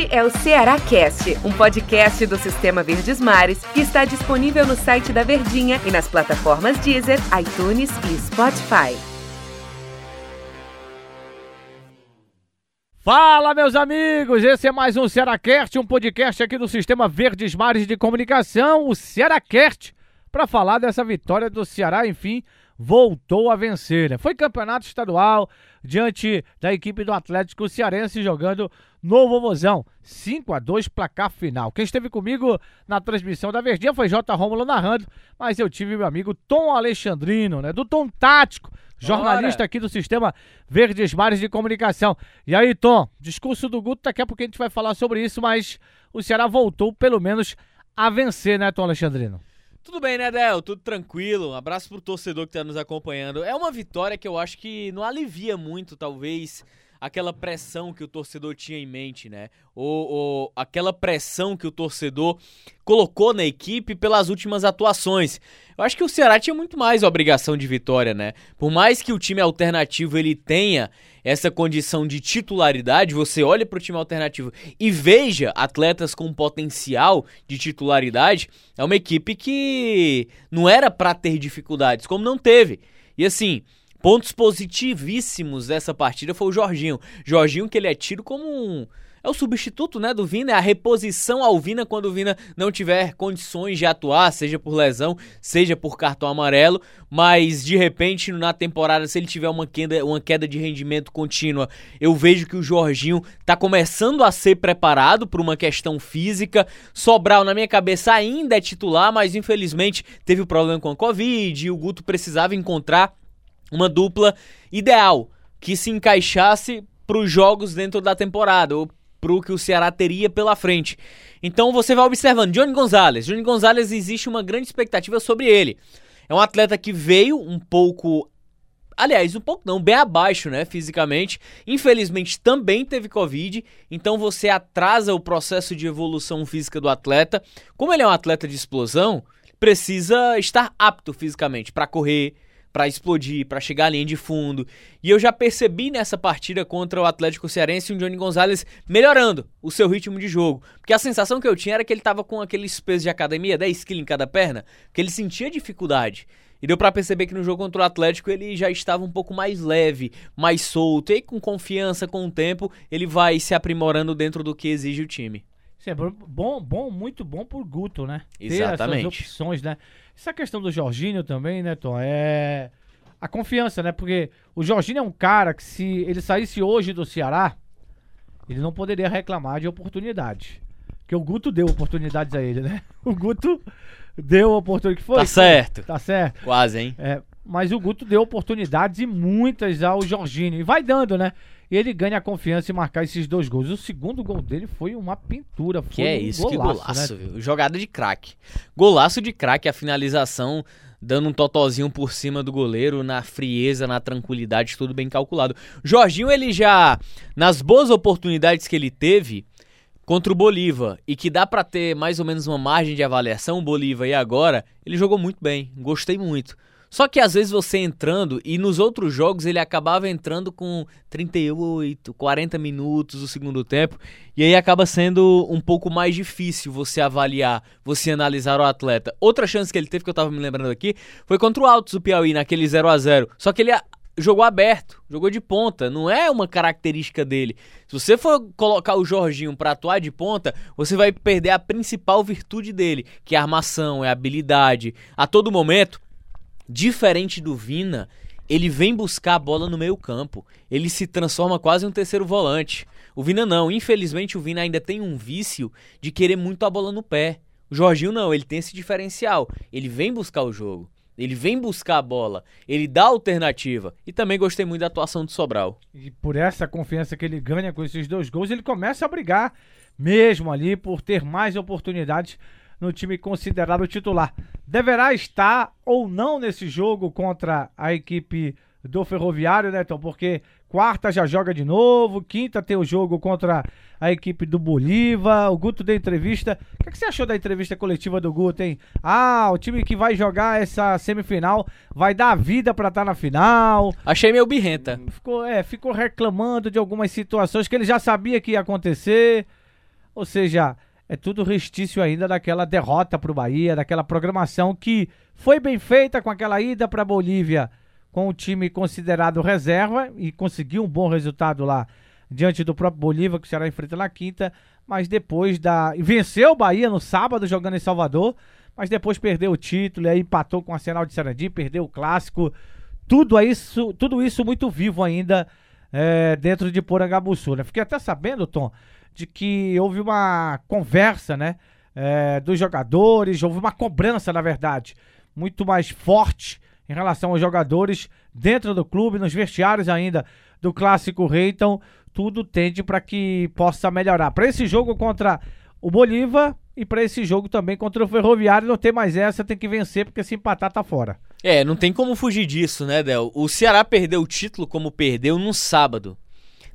Este é o Ceará Cast, um podcast do Sistema Verdes Mares que está disponível no site da Verdinha e nas plataformas Deezer, iTunes e Spotify. Fala, meus amigos! Esse é mais um Cearacast, um podcast aqui do Sistema Verdes Mares de Comunicação, o Cearacast, para falar dessa vitória do Ceará, enfim, voltou a vencer. Né? Foi campeonato estadual diante da equipe do Atlético Cearense jogando no Vovozão. 5 a 2 placar final. Quem esteve comigo na transmissão da Verdinha foi J. Rômulo narrando, mas eu tive meu amigo Tom Alexandrino, né, do Tom Tático, jornalista aqui do Sistema Verdes Mares de Comunicação. E aí, Tom, discurso do Guto, daqui a pouco a gente vai falar sobre isso, mas o Ceará voltou pelo menos a vencer, né, Tom Alexandrino? Tudo bem, né, Del? Tudo tranquilo. Um abraço pro torcedor que tá nos acompanhando. É uma vitória que eu acho que não alivia muito, talvez, aquela pressão que o torcedor tinha em mente, né? Ou, ou, aquela pressão que o torcedor colocou na equipe pelas últimas atuações. Eu acho que o Ceará tinha muito mais obrigação de vitória, né? Por mais que o time alternativo ele tenha essa condição de titularidade, você olha para o time alternativo e veja atletas com potencial de titularidade, é uma equipe que não era para ter dificuldades, como não teve. E assim, Pontos positivíssimos dessa partida foi o Jorginho. Jorginho que ele é tido como um é o substituto, né, do Vina, é a reposição ao Vina quando o Vina não tiver condições de atuar, seja por lesão, seja por cartão amarelo, mas de repente na temporada se ele tiver uma queda, uma queda de rendimento contínua, eu vejo que o Jorginho tá começando a ser preparado por uma questão física. Sobral na minha cabeça ainda é titular, mas infelizmente teve o um problema com a Covid, e o Guto precisava encontrar uma dupla ideal que se encaixasse para os jogos dentro da temporada ou para o que o Ceará teria pela frente. Então você vai observando Johnny Gonzalez. Johnny Gonzalez existe uma grande expectativa sobre ele. É um atleta que veio um pouco aliás, um pouco não, bem abaixo, né, fisicamente. Infelizmente também teve Covid, então você atrasa o processo de evolução física do atleta. Como ele é um atleta de explosão, precisa estar apto fisicamente para correr, para explodir, para chegar à linha de fundo. E eu já percebi nessa partida contra o Atlético Cearense um Johnny Gonzalez melhorando o seu ritmo de jogo. Porque a sensação que eu tinha era que ele estava com aqueles pesos de academia, 10 quilos em cada perna, que ele sentia dificuldade. E deu para perceber que no jogo contra o Atlético ele já estava um pouco mais leve, mais solto. E com confiança, com o tempo, ele vai se aprimorando dentro do que exige o time. Isso é bom, bom, muito bom por Guto, né? Exatamente. Ter essas opções, né? Essa questão do Jorginho também, né, Tom? É a confiança, né? Porque o Jorginho é um cara que se ele saísse hoje do Ceará, ele não poderia reclamar de oportunidade. Porque o Guto deu oportunidades a ele, né? O Guto deu oportunidade. Que foi? Tá certo. Tá certo. Quase, hein? É, mas o Guto deu oportunidades e muitas ao Jorginho. E vai dando, né? E ele ganha a confiança em marcar esses dois gols. O segundo gol dele foi uma pintura. Foi que é um isso, golaço, que golaço, né? viu? Jogada de craque. Golaço de craque, a finalização dando um totozinho por cima do goleiro, na frieza, na tranquilidade, tudo bem calculado. Jorginho, ele já, nas boas oportunidades que ele teve contra o Bolívar, e que dá para ter mais ou menos uma margem de avaliação, o Bolívar e agora, ele jogou muito bem, gostei muito. Só que às vezes você entrando, e nos outros jogos ele acabava entrando com 38, 40 minutos do segundo tempo, e aí acaba sendo um pouco mais difícil você avaliar, você analisar o atleta. Outra chance que ele teve, que eu tava me lembrando aqui, foi contra o Altos do Piauí, naquele 0 a 0 Só que ele jogou aberto, jogou de ponta, não é uma característica dele. Se você for colocar o Jorginho para atuar de ponta, você vai perder a principal virtude dele, que é a armação, é a habilidade. A todo momento, diferente do Vina, ele vem buscar a bola no meio campo. Ele se transforma quase em um terceiro volante. O Vina não. Infelizmente, o Vina ainda tem um vício de querer muito a bola no pé. O Jorginho não, ele tem esse diferencial. Ele vem buscar o jogo. Ele vem buscar a bola, ele dá alternativa. E também gostei muito da atuação do Sobral. E por essa confiança que ele ganha com esses dois gols, ele começa a brigar mesmo ali por ter mais oportunidades no time considerado titular. Deverá estar ou não nesse jogo contra a equipe do Ferroviário, né, Tom? Porque quarta já joga de novo, quinta tem o jogo contra a equipe do Bolívar. O Guto deu entrevista. O que, é que você achou da entrevista coletiva do Guto, hein? Ah, o time que vai jogar essa semifinal vai dar vida para estar tá na final. Achei meio birrenta. Ficou, é, ficou reclamando de algumas situações que ele já sabia que ia acontecer. Ou seja, é tudo restício ainda daquela derrota para o Bahia, daquela programação que foi bem feita com aquela ida para Bolívia com o time considerado reserva e conseguiu um bom resultado lá diante do próprio Bolívia que o Ceará enfrenta na quinta, mas depois da venceu o Bahia no sábado jogando em Salvador, mas depois perdeu o título e aí empatou com o Arsenal de Sarandi, perdeu o clássico, tudo isso, tudo isso muito vivo ainda é, dentro de Porangabuçu, né? Fiquei até sabendo, Tom, de que houve uma conversa, né? É, dos jogadores, houve uma cobrança, na verdade, muito mais forte em relação aos jogadores dentro do clube, nos vestiários ainda do Clássico Rei. Então, tudo tende para que possa melhorar. Para esse jogo contra o Bolívar e para esse jogo também contra o Ferroviário, não tem mais essa, tem que vencer, porque se empatar tá fora. É, não tem como fugir disso, né, Del? O Ceará perdeu o título como perdeu no sábado.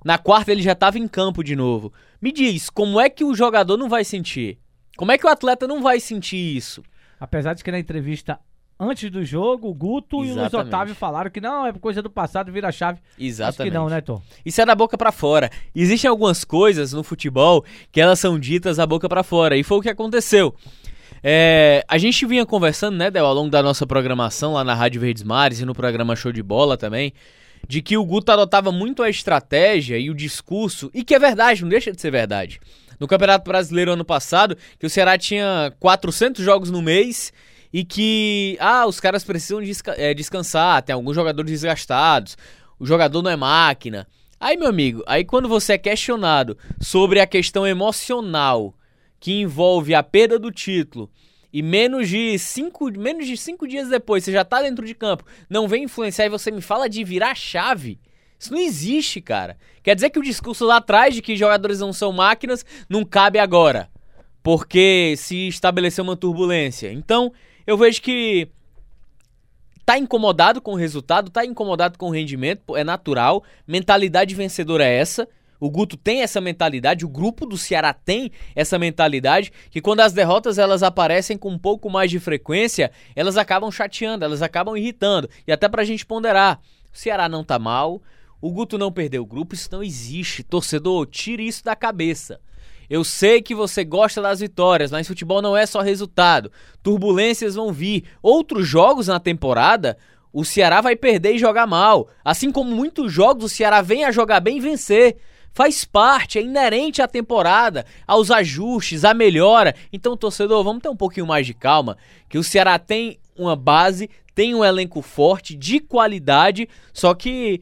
Na quarta ele já estava em campo de novo. Me diz, como é que o jogador não vai sentir? Como é que o atleta não vai sentir isso? Apesar de que na entrevista antes do jogo, o Guto Exatamente. e o Luiz Otávio falaram que não, é coisa do passado, vira chave. Exatamente. Acho que não, né, Tom? Isso é da boca para fora. Existem algumas coisas no futebol que elas são ditas da boca para fora, e foi o que aconteceu. É, a gente vinha conversando, né, Del, ao longo da nossa programação lá na Rádio Verdes Mares e no programa Show de Bola também, de que o Guto adotava muito a estratégia e o discurso, e que é verdade, não deixa de ser verdade. No Campeonato Brasileiro ano passado, que o Ceará tinha 400 jogos no mês e que, ah, os caras precisam é, descansar, tem alguns jogadores desgastados, o jogador não é máquina. Aí, meu amigo, aí quando você é questionado sobre a questão emocional que envolve a perda do título e menos de cinco, menos de cinco dias depois você já tá dentro de campo, não vem influenciar e você me fala de virar chave. Isso não existe, cara. Quer dizer que o discurso lá atrás de que jogadores não são máquinas não cabe agora. Porque se estabeleceu uma turbulência. Então, eu vejo que tá incomodado com o resultado, tá incomodado com o rendimento, é natural. Mentalidade vencedora é essa. O Guto tem essa mentalidade, o grupo do Ceará tem essa mentalidade, que quando as derrotas elas aparecem com um pouco mais de frequência, elas acabam chateando, elas acabam irritando. E até pra gente ponderar, o Ceará não tá mal, o Guto não perdeu o grupo, isso não existe. Torcedor, tire isso da cabeça. Eu sei que você gosta das vitórias, mas futebol não é só resultado. Turbulências vão vir. Outros jogos na temporada, o Ceará vai perder e jogar mal. Assim como muitos jogos, o Ceará vem a jogar bem e vencer. Faz parte, é inerente à temporada, aos ajustes, à melhora. Então, torcedor, vamos ter um pouquinho mais de calma, que o Ceará tem uma base, tem um elenco forte, de qualidade, só que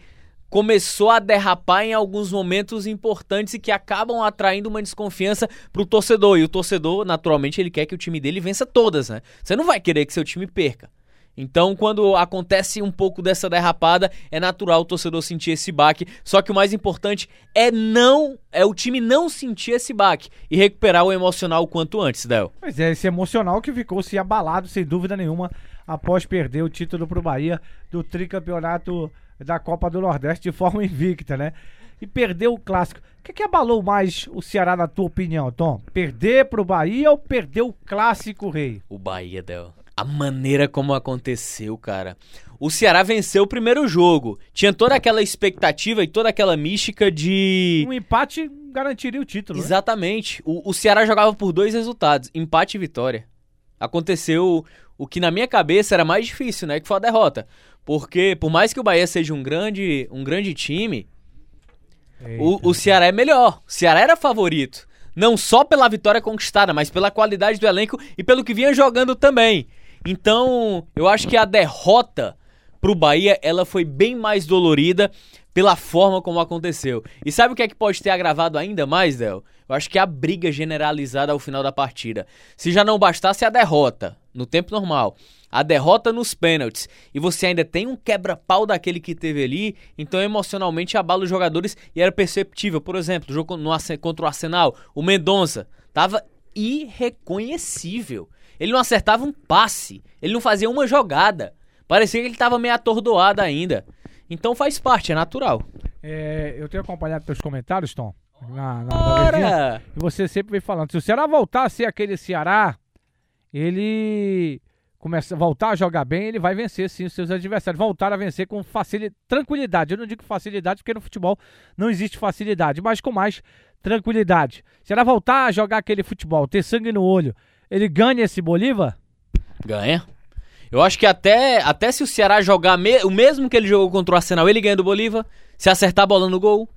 começou a derrapar em alguns momentos importantes e que acabam atraindo uma desconfiança pro torcedor. E o torcedor, naturalmente, ele quer que o time dele vença todas, né? Você não vai querer que seu time perca. Então, quando acontece um pouco dessa derrapada, é natural o torcedor sentir esse baque. Só que o mais importante é não, é o time não sentir esse baque e recuperar o emocional o quanto antes, Del. Pois é, esse emocional que ficou se abalado, sem dúvida nenhuma, após perder o título pro Bahia do tricampeonato da Copa do Nordeste de forma invicta, né? E perdeu o clássico. O que, que abalou mais o Ceará, na tua opinião, Tom? Perder pro Bahia ou perder o clássico, Rei? O Bahia, Del a maneira como aconteceu, cara. O Ceará venceu o primeiro jogo. Tinha toda aquela expectativa e toda aquela mística de. Um empate garantiria o título. Né? Exatamente. Né? O, o Ceará jogava por dois resultados: empate e vitória. Aconteceu o que na minha cabeça era mais difícil, né? Que foi a derrota. Porque, por mais que o Bahia seja um grande, um grande time, o, o Ceará é melhor. O Ceará era favorito. Não só pela vitória conquistada, mas pela qualidade do elenco e pelo que vinha jogando também. Então, eu acho que a derrota pro Bahia, ela foi bem mais dolorida pela forma como aconteceu. E sabe o que é que pode ter agravado ainda mais, Del? Eu acho que a briga generalizada ao final da partida. Se já não bastasse a derrota no tempo normal, a derrota nos pênaltis e você ainda tem um quebra-pau daquele que teve ali, então emocionalmente abala os jogadores e era perceptível. Por exemplo, o jogo no, contra o Arsenal, o Mendonça tava irreconhecível. Ele não acertava um passe, ele não fazia uma jogada. Parecia que ele estava meio atordoado ainda. Então faz parte, é natural. É, eu tenho acompanhado teus comentários, Tom. Na, na, na e você sempre vem falando. Se o Ceará voltar a ser aquele Ceará, ele começar, voltar a jogar bem, ele vai vencer sim os seus adversários. Voltar a vencer com facilidade, tranquilidade. Eu não digo facilidade porque no futebol não existe facilidade, mas com mais tranquilidade. Será voltar a jogar aquele futebol, ter sangue no olho, ele ganha esse Bolívar? Ganha. Eu acho que até, até se o Ceará jogar me, o mesmo que ele jogou contra o Arsenal, ele ganha do Bolívar. Se acertar a bola no gol.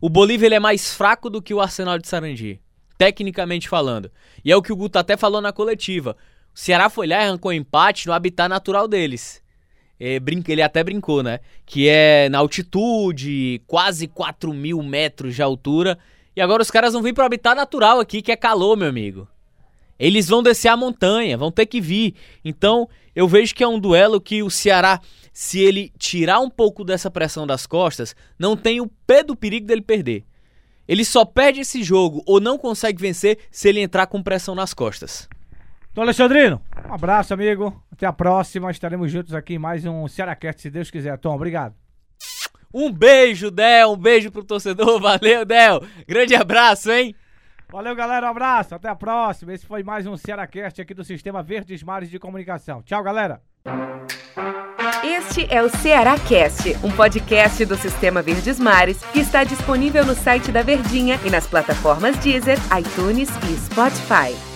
O Bolívar ele é mais fraco do que o Arsenal de Sarandi, tecnicamente falando. E é o que o Guto até falou na coletiva. O Ceará foi lá e arrancou empate no habitat natural deles. É, ele até brincou, né? Que é na altitude, quase 4 mil metros de altura. E agora os caras vão vir pro habitat natural aqui, que é calor, meu amigo. Eles vão descer a montanha, vão ter que vir. Então, eu vejo que é um duelo que o Ceará, se ele tirar um pouco dessa pressão das costas, não tem o pé do perigo dele perder. Ele só perde esse jogo ou não consegue vencer se ele entrar com pressão nas costas. Então, Alexandrino, um abraço, amigo. Até a próxima. Estaremos juntos aqui em mais um Cearacast, se Deus quiser. Tom, obrigado. Um beijo, Del. Um beijo pro torcedor. Valeu, Del. Grande abraço, hein? Valeu, galera. Um abraço. Até a próxima. Esse foi mais um Cearacast aqui do Sistema Verdes Mares de Comunicação. Tchau, galera. Este é o Ceará Cast, um podcast do Sistema Verdes Mares que está disponível no site da Verdinha e nas plataformas Deezer, iTunes e Spotify.